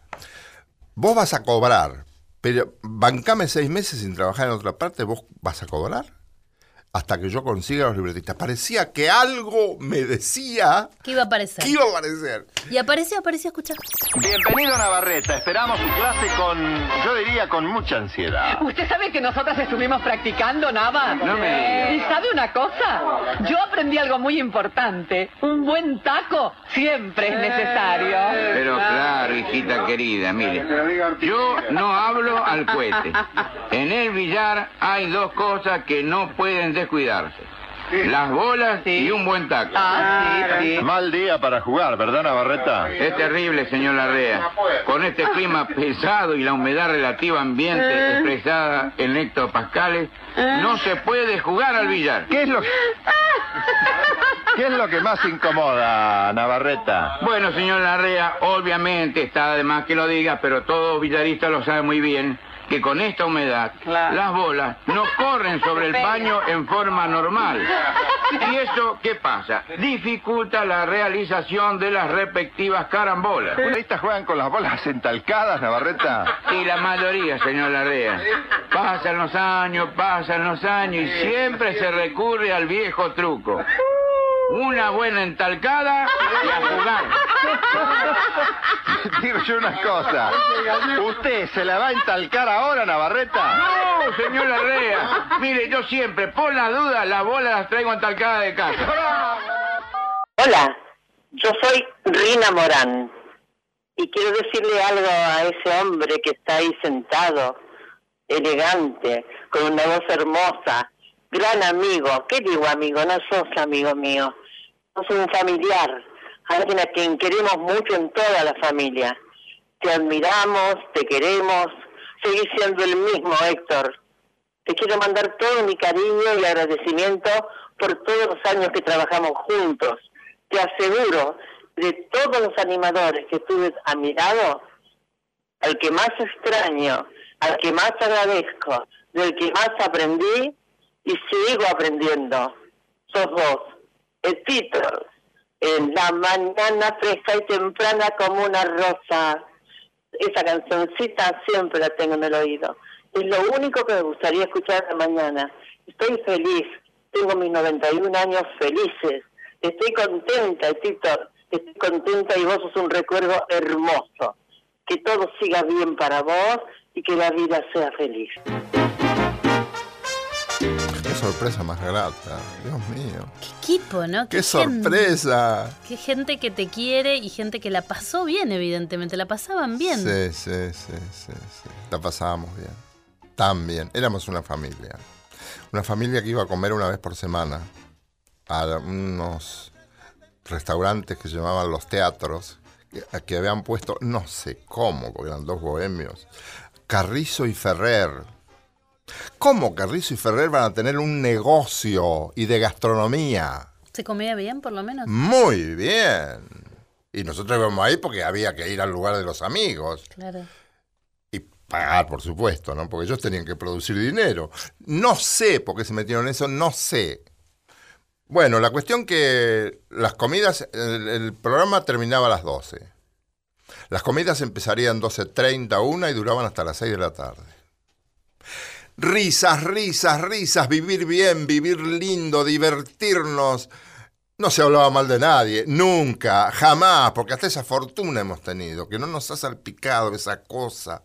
vos vas a cobrar, pero bancame seis meses sin trabajar en otra parte, vos vas a cobrar hasta que yo consiga los libretistas. Parecía que algo me decía ¿Qué iba a aparecer? que iba a aparecer. Y apareció, apareció, escucha. Bienvenido Navarreta, esperamos su clase con, yo diría, con mucha ansiedad. ¿Usted sabe que nosotras estuvimos practicando, Nava? No me diga. ¿Y sabe una cosa? Yo aprendí algo muy importante. Un buen taco siempre es necesario. Hijita querida, mire, yo no hablo al cohete. En el billar hay dos cosas que no pueden descuidarse. Las bolas y un buen taco. Mal día para jugar, ¿verdad Navarreta? Es terrible, señor Larrea. Con este clima pesado y la humedad relativa ambiente expresada en hectopascales, no se puede jugar al billar. ¿Qué es lo que, ¿Qué es lo que más incomoda, Navarreta? Bueno, señor Larrea, obviamente está de más que lo diga, pero todo villarista lo sabe muy bien. que con esta humedad las bolas no corren sobre el paño en forma normal. ¿Y eso qué pasa? Dificulta la realización de las respectivas carambolas. ¿Estas juegan con las bolas entalcadas, Navarreta? Y la mayoría, señor Larrea. Pasan los años, pasan los años y siempre se recurre al viejo truco. Una buena entalcada y a jugar. Digo yo una cosa. ¿Usted se la va a entalcar ahora, Navarreta? No, señor Larrea. Mire, yo siempre, por la duda, las bolas las traigo entalcadas de casa. Hola, yo soy Rina Morán y quiero decirle algo a ese hombre que está ahí sentado, elegante, con una voz hermosa, gran amigo. ¿Qué digo amigo? No sos amigo mío, sos un familiar, alguien a quien queremos mucho en toda la familia. Te admiramos, te queremos, seguís siendo el mismo Héctor. Te quiero mandar todo mi cariño y agradecimiento por todos los años que trabajamos juntos. Te aseguro, de todos los animadores que tuve a mi lado, al que más extraño, al que más agradezco, del que más aprendí y sigo aprendiendo, sos vos. El título, en la mañana fresca y temprana como una rosa. Esa cancioncita siempre la tengo en el oído. Es lo único que me gustaría escuchar de mañana. Estoy feliz, tengo mis 91 años felices. Estoy contenta, Tito, estoy contenta y vos sos un recuerdo hermoso. Que todo siga bien para vos y que la vida sea feliz. Sorpresa más grata, Dios mío. Qué equipo, ¿no? ¡Qué sorpresa! Qué gente que te quiere y gente que la pasó bien, evidentemente. La pasaban bien. Sí, sí, sí, sí, sí. La pasábamos bien. Tan bien. Éramos una familia. Una familia que iba a comer una vez por semana a unos restaurantes que se llamaban los teatros, que habían puesto, no sé cómo, porque eran dos bohemios, Carrizo y Ferrer. ¿Cómo Carrizo y Ferrer van a tener un negocio y de gastronomía? ¿Se comía bien, por lo menos? Muy bien. Y nosotros íbamos ahí porque había que ir al lugar de los amigos. Claro. Pagar, por supuesto, ¿no? Porque ellos tenían que producir dinero. No sé por qué se metieron en eso, no sé. Bueno, la cuestión que las comidas, el, el programa terminaba a las 12. Las comidas empezarían 12.30, una y duraban hasta las 6 de la tarde. Risas, risas, risas, vivir bien, vivir lindo, divertirnos. No se hablaba mal de nadie, nunca, jamás, porque hasta esa fortuna hemos tenido, que no nos ha salpicado esa cosa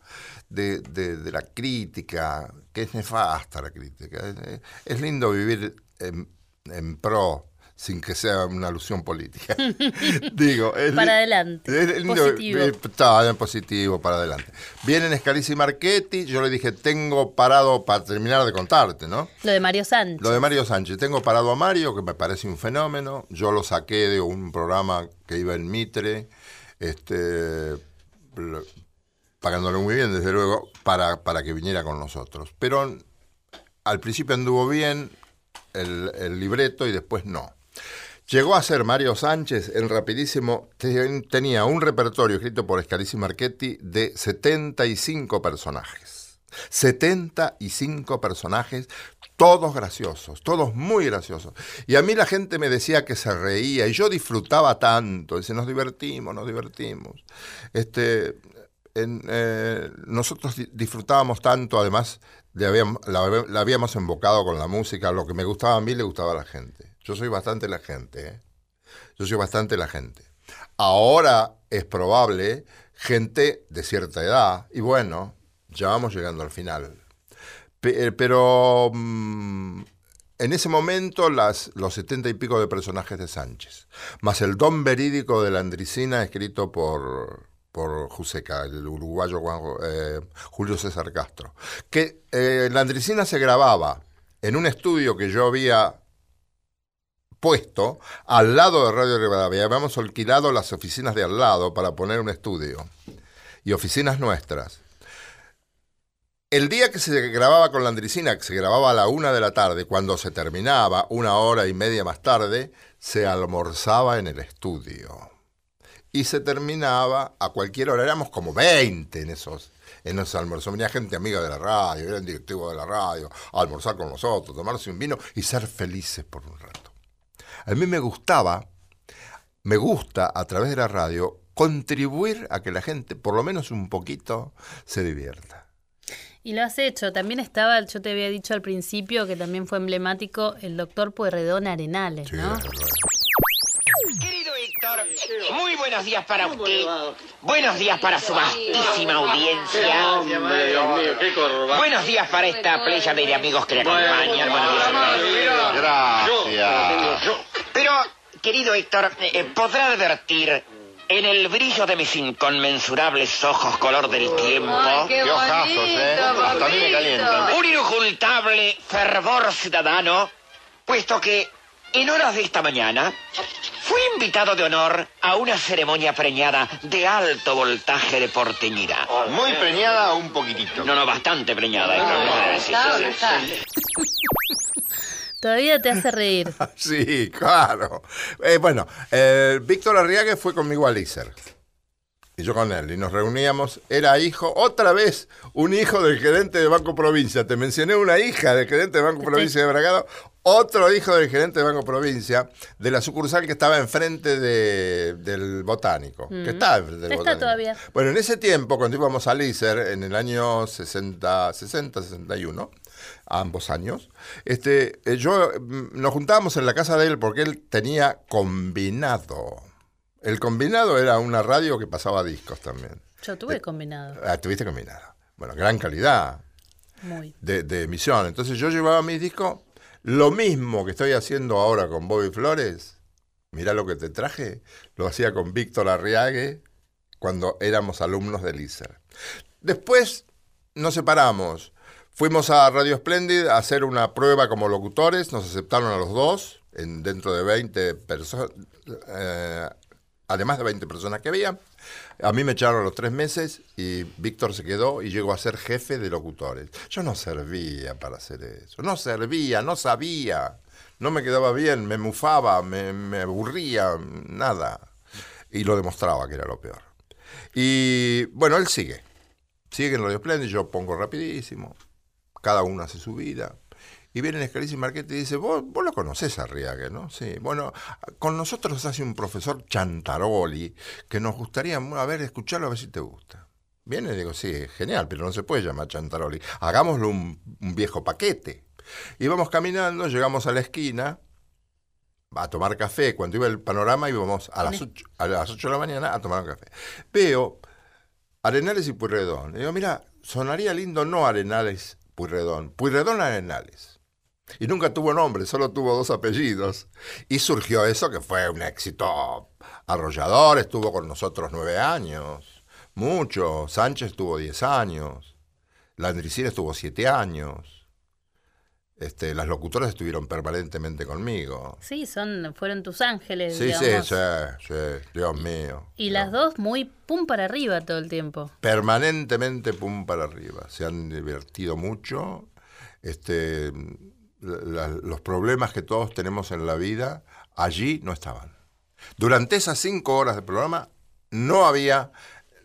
de, de- la crítica, que es nefasta la crítica. Es, es lindo vivir en, en pro, sin que sea una alusión política. Digo, es Para adelante, es lindo positivo. vivir- está bien positivo, para adelante. Vienen Scalisi y Marchetti, yo le dije, tengo parado para terminar de contarte, ¿no? Lo de Mario Sánchez. Lo de Mario Sánchez. Tengo parado a Mario, que me parece un fenómeno. Yo lo saqué de un programa que iba en Mitre, este, lo- pagándole muy bien, desde luego, para, para que viniera con nosotros. Pero al principio anduvo bien el, el libreto y después no. Llegó a ser Mario Sánchez, el rapidísimo, te- tenía un repertorio escrito por Scalisi Marchetti de 75 personajes. 75 personajes, todos graciosos, todos muy graciosos. Y a mí la gente me decía que se reía y yo disfrutaba tanto, dice, nos divertimos, nos divertimos. Este, en, eh, nosotros di- disfrutábamos tanto, además, de habíamos- la habíamos embocado con la música, lo que me gustaba a mí le gustaba a la gente. Yo soy bastante la gente, ¿eh? Yo soy bastante la gente. Ahora es probable gente de cierta edad, y bueno, ya vamos llegando al final. Eh, Pero mm, en ese momento las, los setenta y pico de personajes de Sánchez, más el don verídico de la Andricina escrito por, por Juseca, el uruguayo Juan- eh, Julio César Castro, que eh, la Andricina se grababa en un estudio que yo había puesto al lado de Radio Rivadavia. Habíamos alquilado las oficinas de al lado para poner un estudio y oficinas nuestras. El día que se grababa con la Andricina, que se grababa a la una de la tarde, cuando se terminaba, una hora y media más tarde, se almorzaba en el estudio. y se terminaba a cualquier hora. Éramos como 20 en esos, en esos almuerzos. Venía gente amiga de la radio, eran directivos de la radio, a almorzar con nosotros, tomarse un vino y ser felices por un rato. A mí me gustaba, me gusta a través de la radio contribuir a que la gente, por lo menos un poquito, se divierta. Y lo has hecho. También estaba, yo te había dicho al principio que también fue emblemático el doctor Pueyrredón Arenales, ¿no? Querido Héctor, muy buenos días para usted. Buenos días para su vastísima audiencia. Buenos días para esta playa de amigos que le acompañan. Buenos días. Gracias. Pero, querido Héctor, eh, podrá advertir en el brillo de mis inconmensurables ojos color del tiempo. Qué ojazos, ¿eh? Hasta a mí me calientan. Un inocultable fervor ciudadano, puesto que en horas de esta mañana fui invitado de honor a una ceremonia preñada de alto voltaje de porteñidad. Muy preñada o un poquitito. No, no, bastante preñada. Sí, sí, sí. Todavía te hace reír. Sí, claro. Eh, bueno, eh, Víctor Arriague fue conmigo al ISER. Y yo con él. Y nos reuníamos. Era hijo, otra vez, un hijo del gerente de Banco Provincia. Te mencioné una hija del gerente de Banco Provincia de Bragado. Otro hijo del gerente de Banco Provincia, de la sucursal que estaba enfrente de- del Botánico. Que está enfrente del Está Botánico. todavía. Bueno, en ese tiempo, cuando íbamos al ISER, en el año 60, 60 61, ambos años, este, eh, yo mm, nos juntábamos en la casa de él porque él tenía combinado. El combinado era una radio que pasaba discos también. Yo tuve combinado. Ah, tuviste combinado. Bueno, gran calidad Muy. de, de emisión. Entonces yo llevaba mis discos, lo mismo que estoy haciendo ahora con Bobby Flores, mirá lo que te traje, lo hacía con Víctor Arriague cuando éramos alumnos del ISER. Después nos separamos. Fuimos a Radio Splendid a hacer una prueba como locutores, nos aceptaron a los dos, en, dentro de 20 personas, además de 20 personas que había. A mí me echaron los tres meses y Víctor se quedó y llegó a ser jefe de locutores. Yo no servía para hacer eso, no servía, no sabía, no me quedaba bien, me mufaba, me, me aburría, nada. Y lo demostraba que era lo peor. Y bueno, él sigue, sigue en Radio Splendid, yo pongo rapidísimo, cada uno hace su vida. Y viene Escalisi Marquete y dice, vos, vos lo conocés a Riague, ¿no? Sí, bueno, con nosotros hace un profesor Chantaroli que nos gustaría, a ver, escucharlo a ver si te gusta. Viene y digo, sí, genial, pero no se puede llamar Chantaroli. Hagámoslo un, un viejo paquete. Y vamos caminando, llegamos a la esquina, a tomar café. Cuando iba el panorama íbamos a las 8, a las 8 de la mañana a tomar un café. Veo Arenales y Puyredón. Y digo, mira, sonaría lindo no Arenales Puyredón, Puyredón Arenales. Y nunca tuvo nombre, solo tuvo dos apellidos. Y surgió eso que fue un éxito arrollador, estuvo con nosotros nueve años, mucho. Sánchez tuvo diez años, Landricina estuvo siete años. Este, las locutoras estuvieron permanentemente conmigo. Sí, son, fueron tus ángeles, Sí, sí, digamos. sí, sí, Dios mío. Y las dos muy pum para arriba todo el tiempo. permanentemente pum para arriba. Se han divertido mucho. Este, la- los problemas que todos tenemos en la vida allí no estaban. Durante esas cinco horas de programa no había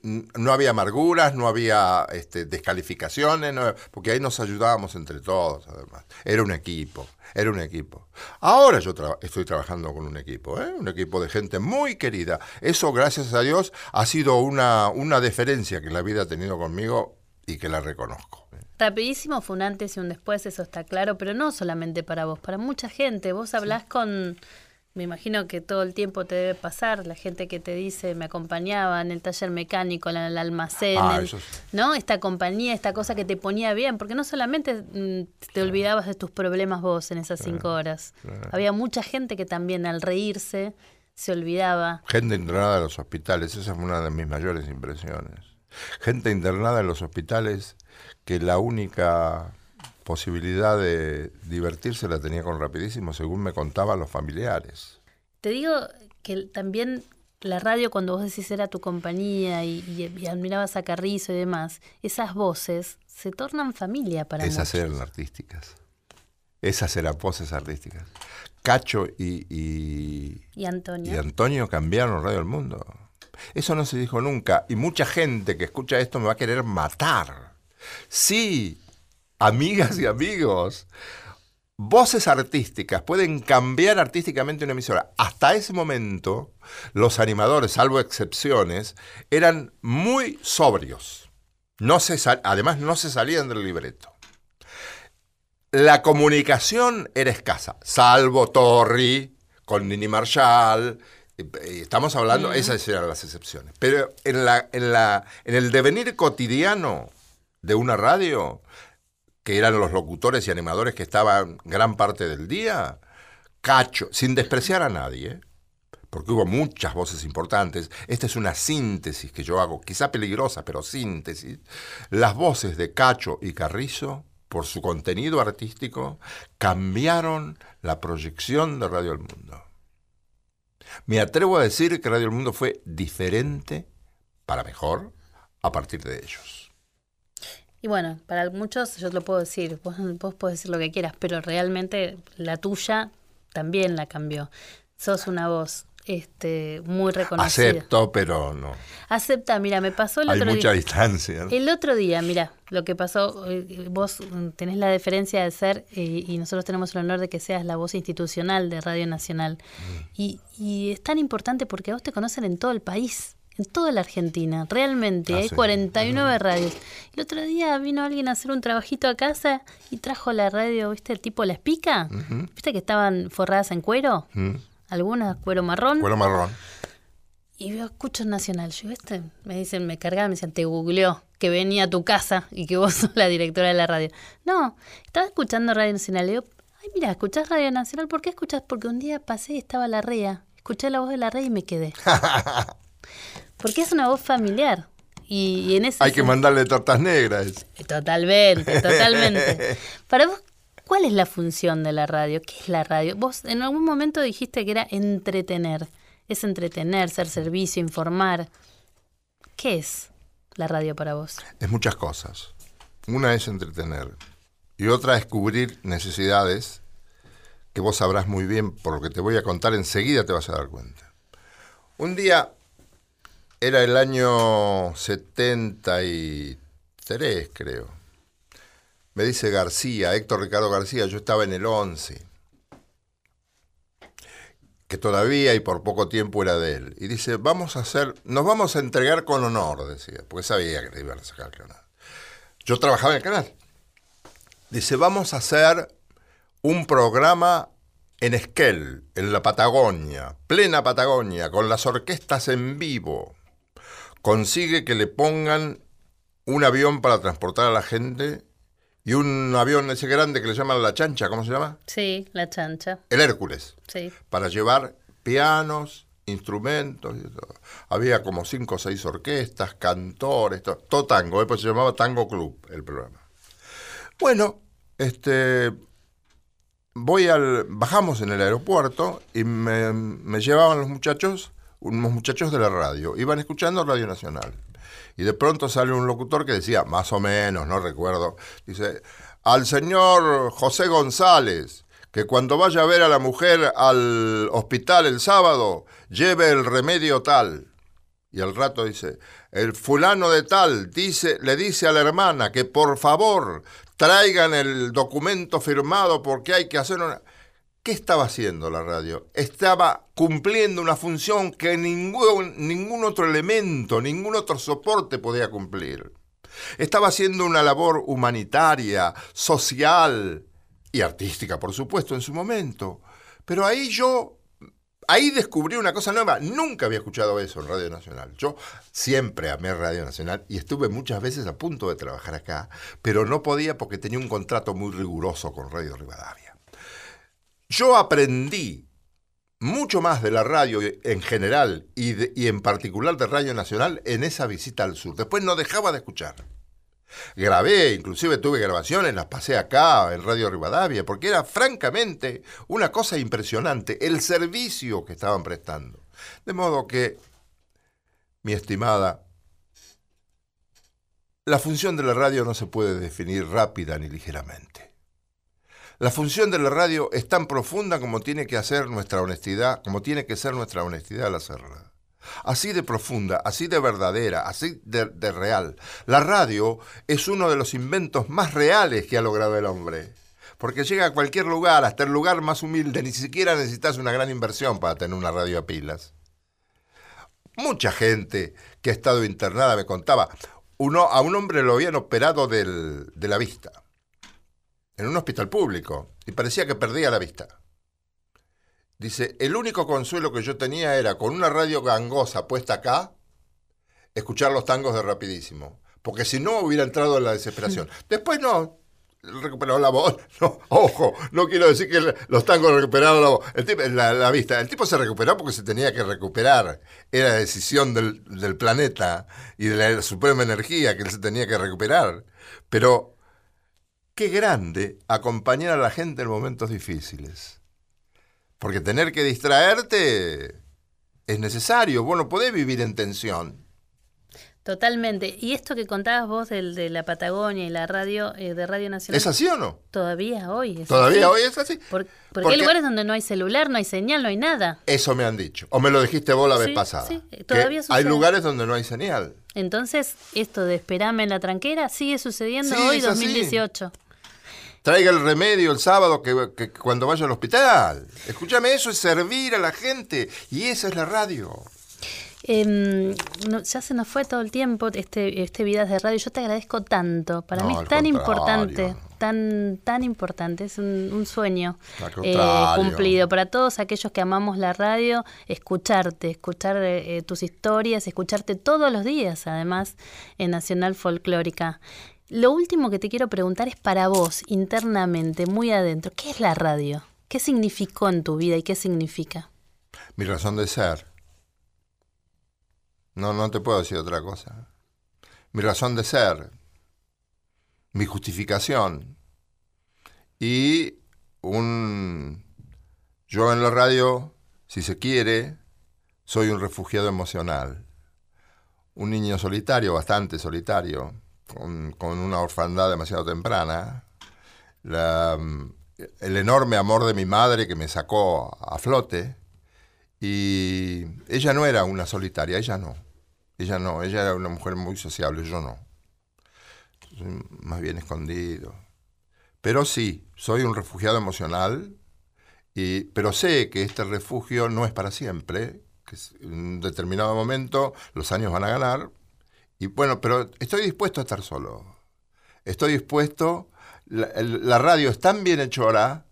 no había amarguras, no había este, descalificaciones, no- porque ahí nos ayudábamos entre todos, además. Era un equipo, era un equipo. Ahora yo tra- estoy trabajando con un equipo, ¿eh? un equipo de gente muy querida. Eso, gracias a Dios, ha sido una, una deferencia que la vida ha tenido conmigo y que la reconozco. Rapidísimo fue un antes y un después, eso está claro, pero no solamente para vos, para mucha gente. Vos hablás con, me imagino que todo el tiempo te debe pasar, la gente que te dice, me acompañaba en el taller mecánico, en el almacén, Ah, en- sí. ¿no? Esta compañía, esta cosa que te ponía bien, porque no solamente mm, te olvidabas de tus problemas vos en esas cinco horas. Había mucha gente que también al reírse se olvidaba. Gente internada en los hospitales, esa fue una de mis mayores impresiones. Gente internada en los hospitales que la única posibilidad de divertirse la tenía con rapidísimo, según me contaban los familiares. Te digo que también la radio, cuando vos decís era tu compañía y, y- y admirabas a Carrizo y demás, esas voces se tornan familia para Esas muchos. eran artísticas. Esas eran voces artísticas. Cacho y, y, Y Antonio. y Antonio cambiaron Radio del Mundo. Eso no se dijo nunca. Y mucha gente que escucha esto me va a querer matar. Sí, amigas y amigos, voces artísticas pueden cambiar artísticamente una emisora. Hasta ese momento, los animadores, salvo excepciones, eran muy sobrios. No se además, no se salían del libreto. La comunicación era escasa, salvo Torri, con Nini Marshall. Estamos hablando, esas eran las excepciones. Pero en, la, en, la, en el devenir cotidiano de una radio, que eran los locutores y animadores que estaban gran parte del día, Cacho, sin despreciar a nadie, porque hubo muchas voces importantes, esta es una síntesis que yo hago, quizá peligrosa, pero síntesis, las voces de Cacho y Carrizo, por su contenido artístico, cambiaron la proyección de Radio El Mundo. Me atrevo a decir que Radio El Mundo fue diferente, para mejor, a partir de ellos. Y bueno, para muchos yo te lo puedo decir, vos, vos podés decir lo que quieras, pero realmente la tuya también la cambió. Sos una voz este, muy reconocida. Acepto, pero no. Acepta, mira, me pasó el Hay otro mucha día. distancia. ¿no? El otro día, mira, lo que pasó, eh, vos tenés la deferencia de ser, eh, y nosotros tenemos el honor de que seas la voz institucional de Radio Nacional. Mm. Y, y es tan importante porque a vos te conocen en todo el país, en toda la Argentina, realmente. Ah, hay sí. 49 radios. El otro día vino alguien a hacer un trabajito a casa y trajo la radio, ¿viste? El tipo La Espica. Ujú. ¿Viste que estaban forradas en cuero? Mm. Algunas cuero marrón. Cuero marrón. Y yo escucho Nacional. Yo, este, me dicen, me cargaban, me decían, te googleó que venía a tu casa y que vos sos la directora de la radio. No, estaba escuchando Radio Nacional. Le digo, ay, mira, ¿escuchás Radio Nacional? ¿Por qué escuchás? Porque un día pasé y estaba la REA. Escuché la voz de la REA y me quedé. Porque es una voz familiar. Y, y en ese Hay que mandarle tortas negras. Totalmente, totalmente. Para vos, ¿cuál es la función de la radio? ¿Qué es la radio? Vos en algún momento dijiste que era entretener. Es entretener, ser servicio, informar. ¿Qué es la radio para vos? Es muchas cosas. Una es entretener y otra es cubrir necesidades que vos sabrás muy bien por lo que te voy a contar enseguida te vas a dar cuenta. Un día era el año 73, creo. Me dice García, Héctor Ricardo García, yo estaba en el 11, que todavía y por poco tiempo era de él. Y dice, vamos a hacer, nos vamos a entregar con honor, decía, porque sabía que le iban a sacar el canal. Yo trabajaba en el canal. Dice, vamos a hacer un programa en Esquel, en la Patagonia, plena Patagonia, con las orquestas en vivo. Consigue que le pongan un avión para transportar a la gente y un avión ese grande que le llaman la chancha, ¿cómo se llama? Sí, la chancha. El Hércules Sí. para llevar pianos, instrumentos y todo. Había como cinco o seis orquestas, cantores, to- todo, tango, después se llamaba Tango Club el programa. Bueno, este voy al bajamos en el aeropuerto y me, me llevaban los muchachos, unos muchachos de la radio, iban escuchando Radio Nacional. Y de pronto sale un locutor que decía, más o menos, no recuerdo, dice, al señor José González, que cuando vaya a ver a la mujer al hospital el sábado, lleve el remedio tal. Y al rato dice, el fulano de tal dice, le dice a la hermana que por favor traigan el documento firmado porque hay que hacer una... ¿Qué estaba haciendo la radio? Estaba cumpliendo una función que ningún, ningún otro elemento, ningún otro soporte podía cumplir. Estaba haciendo una labor humanitaria, social y artística, por supuesto, en su momento. Pero ahí yo ahí descubrí una cosa nueva. Nunca había escuchado eso en Radio Nacional. Yo siempre amé Radio Nacional y estuve muchas veces a punto de trabajar acá, pero no podía porque tenía un contrato muy riguroso con Radio Rivadavia. Yo aprendí mucho más de la radio en general y, en particular de Radio Nacional en esa visita al sur. Después no dejaba de escuchar. Grabé, inclusive tuve grabaciones, las pasé acá en Radio Rivadavia, porque era francamente una cosa impresionante el servicio que estaban prestando. De modo que, mi estimada, la función de la radio no se puede definir rápida ni ligeramente. La función de la radio es tan profunda como tiene que hacer nuestra honestidad, como tiene que ser nuestra honestidad al hacerla. así de profunda, así de verdadera, así de, real. La radio es uno de los inventos más reales que ha logrado el hombre. Porque llega a cualquier lugar, hasta el lugar más humilde, ni siquiera necesitas una gran inversión para tener una radio a pilas. Mucha gente que ha estado internada me contaba, uno, a un hombre lo habían operado de la vista, en un hospital público, y parecía que perdía la vista. Dice, el único consuelo que yo tenía era con una radio gangosa puesta acá, escuchar los tangos de rapidísimo, porque si no hubiera entrado en la desesperación. Después no, recuperó la voz. No, ojo, no quiero decir que los tangos recuperaron la voz, el tipo- la, la vista. El tipo se recuperó porque se tenía que recuperar. Era decisión del, del planeta y de la suprema energía que él se tenía que recuperar. Pero qué grande acompañar a la gente en momentos difíciles. Porque tener que distraerte es necesario. Vos no podés vivir en tensión. Totalmente. Y esto que contabas vos del, de la Patagonia y la radio eh, de Radio Nacional. ¿Es así o no? Todavía hoy. es Todavía así. hoy es así. Por- porque, Porque- hay lugares donde no hay celular, no hay señal, no hay nada. Eso me han dicho. O me lo dijiste vos la vez pasada. sí, todavía hay sucede. lugares donde no hay señal. Entonces, esto de esperarme en la tranquera sigue sucediendo Sí, hoy, es así. 2018. Traiga el remedio el sábado que, que cuando vaya al hospital. Escúchame, eso es servir a la gente. Y esa es la radio. Em, no, ya se nos fue todo el tiempo este, este Vidas de Radio. Yo te agradezco tanto. Para No, mí es tan contrario. importante, tan, tan importante. Es un, un sueño eh, cumplido. Para todos aquellos que amamos la radio, escucharte, escuchar eh, eh, tus historias, escucharte todos los días, además, en Nacional Folclórica. Lo último que te quiero preguntar es para vos, internamente, muy adentro, ¿qué es la radio? ¿Qué significó en tu vida y qué significa? Mi razón de ser. No, no te puedo decir otra cosa. Mi razón de ser. Mi justificación. Y un... Yo en la radio, si se quiere, soy un refugiado emocional. Un niño solitario, bastante solitario, con, una orfandad demasiado temprana. Mm, el enorme amor de mi madre que me sacó a flote. Y ella no era una solitaria, ella no. Ella no, ella era una mujer muy sociable, yo no. Más bien escondido. Pero sí, soy un refugiado emocional, y, pero sé que este refugio no es para siempre, que en un determinado momento los años van a ganar. Y bueno, pero estoy dispuesto a estar solo. Estoy dispuesto, la, radio es tan bien hechora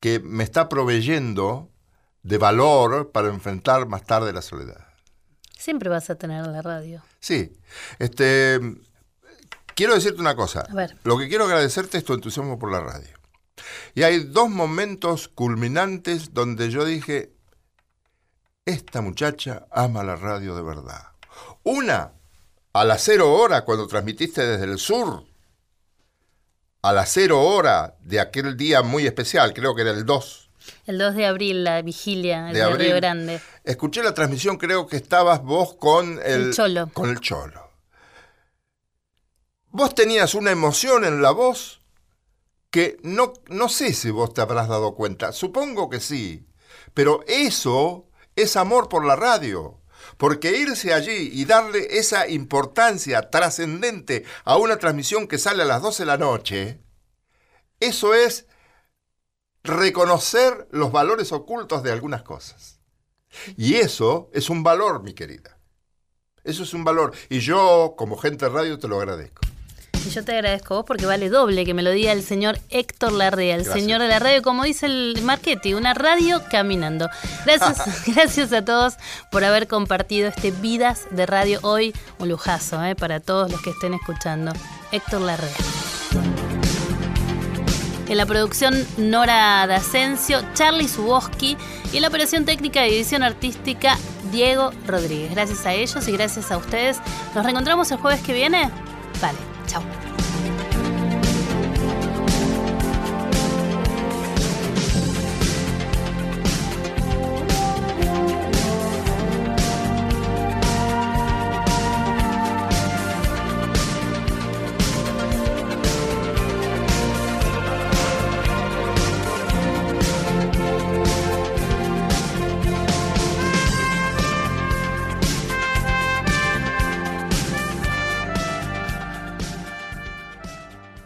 que me está proveyendo de valor para enfrentar más tarde la soledad. Siempre vas a tener la radio. Sí, este, quiero decirte una cosa. A ver. Lo que quiero agradecerte es tu entusiasmo por la radio. Y hay dos momentos culminantes donde yo dije, esta muchacha ama la radio de verdad. Una, a las cero hora, cuando transmitiste desde el sur, a las cero hora de aquel día muy especial, creo que era el 2 El 2 de abril, la vigilia de de, abril. Río Grande. Escuché la transmisión, creo que estabas vos con el, El Cholo. Con el cholo. Vos tenías una emoción en la voz que no, no sé si vos te habrás dado cuenta. Supongo que sí. Pero eso es amor por la radio. Porque irse allí y darle esa importancia trascendente a una transmisión que sale a las 12 de la noche, eso es reconocer los valores ocultos de algunas cosas. Y eso es un valor, mi querida. Eso es un valor. Y yo, como gente de radio, te lo agradezco. Y yo te agradezco a vos porque vale doble que me lo diga el señor Héctor Larrea, el Gracias. señor de la radio, como dice el Marchetti, una radio caminando. Gracias, gracias a todos por haber compartido este Vidas de Radio hoy. Un lujazo eh, para todos los que estén escuchando. Héctor Larrea. En la producción Nora D'Asensio, Charlie Suboski y en la operación técnica y edición artística Diego Rodríguez. Gracias a ellos y gracias a ustedes. Nos reencontramos el jueves que viene. Vale, chao.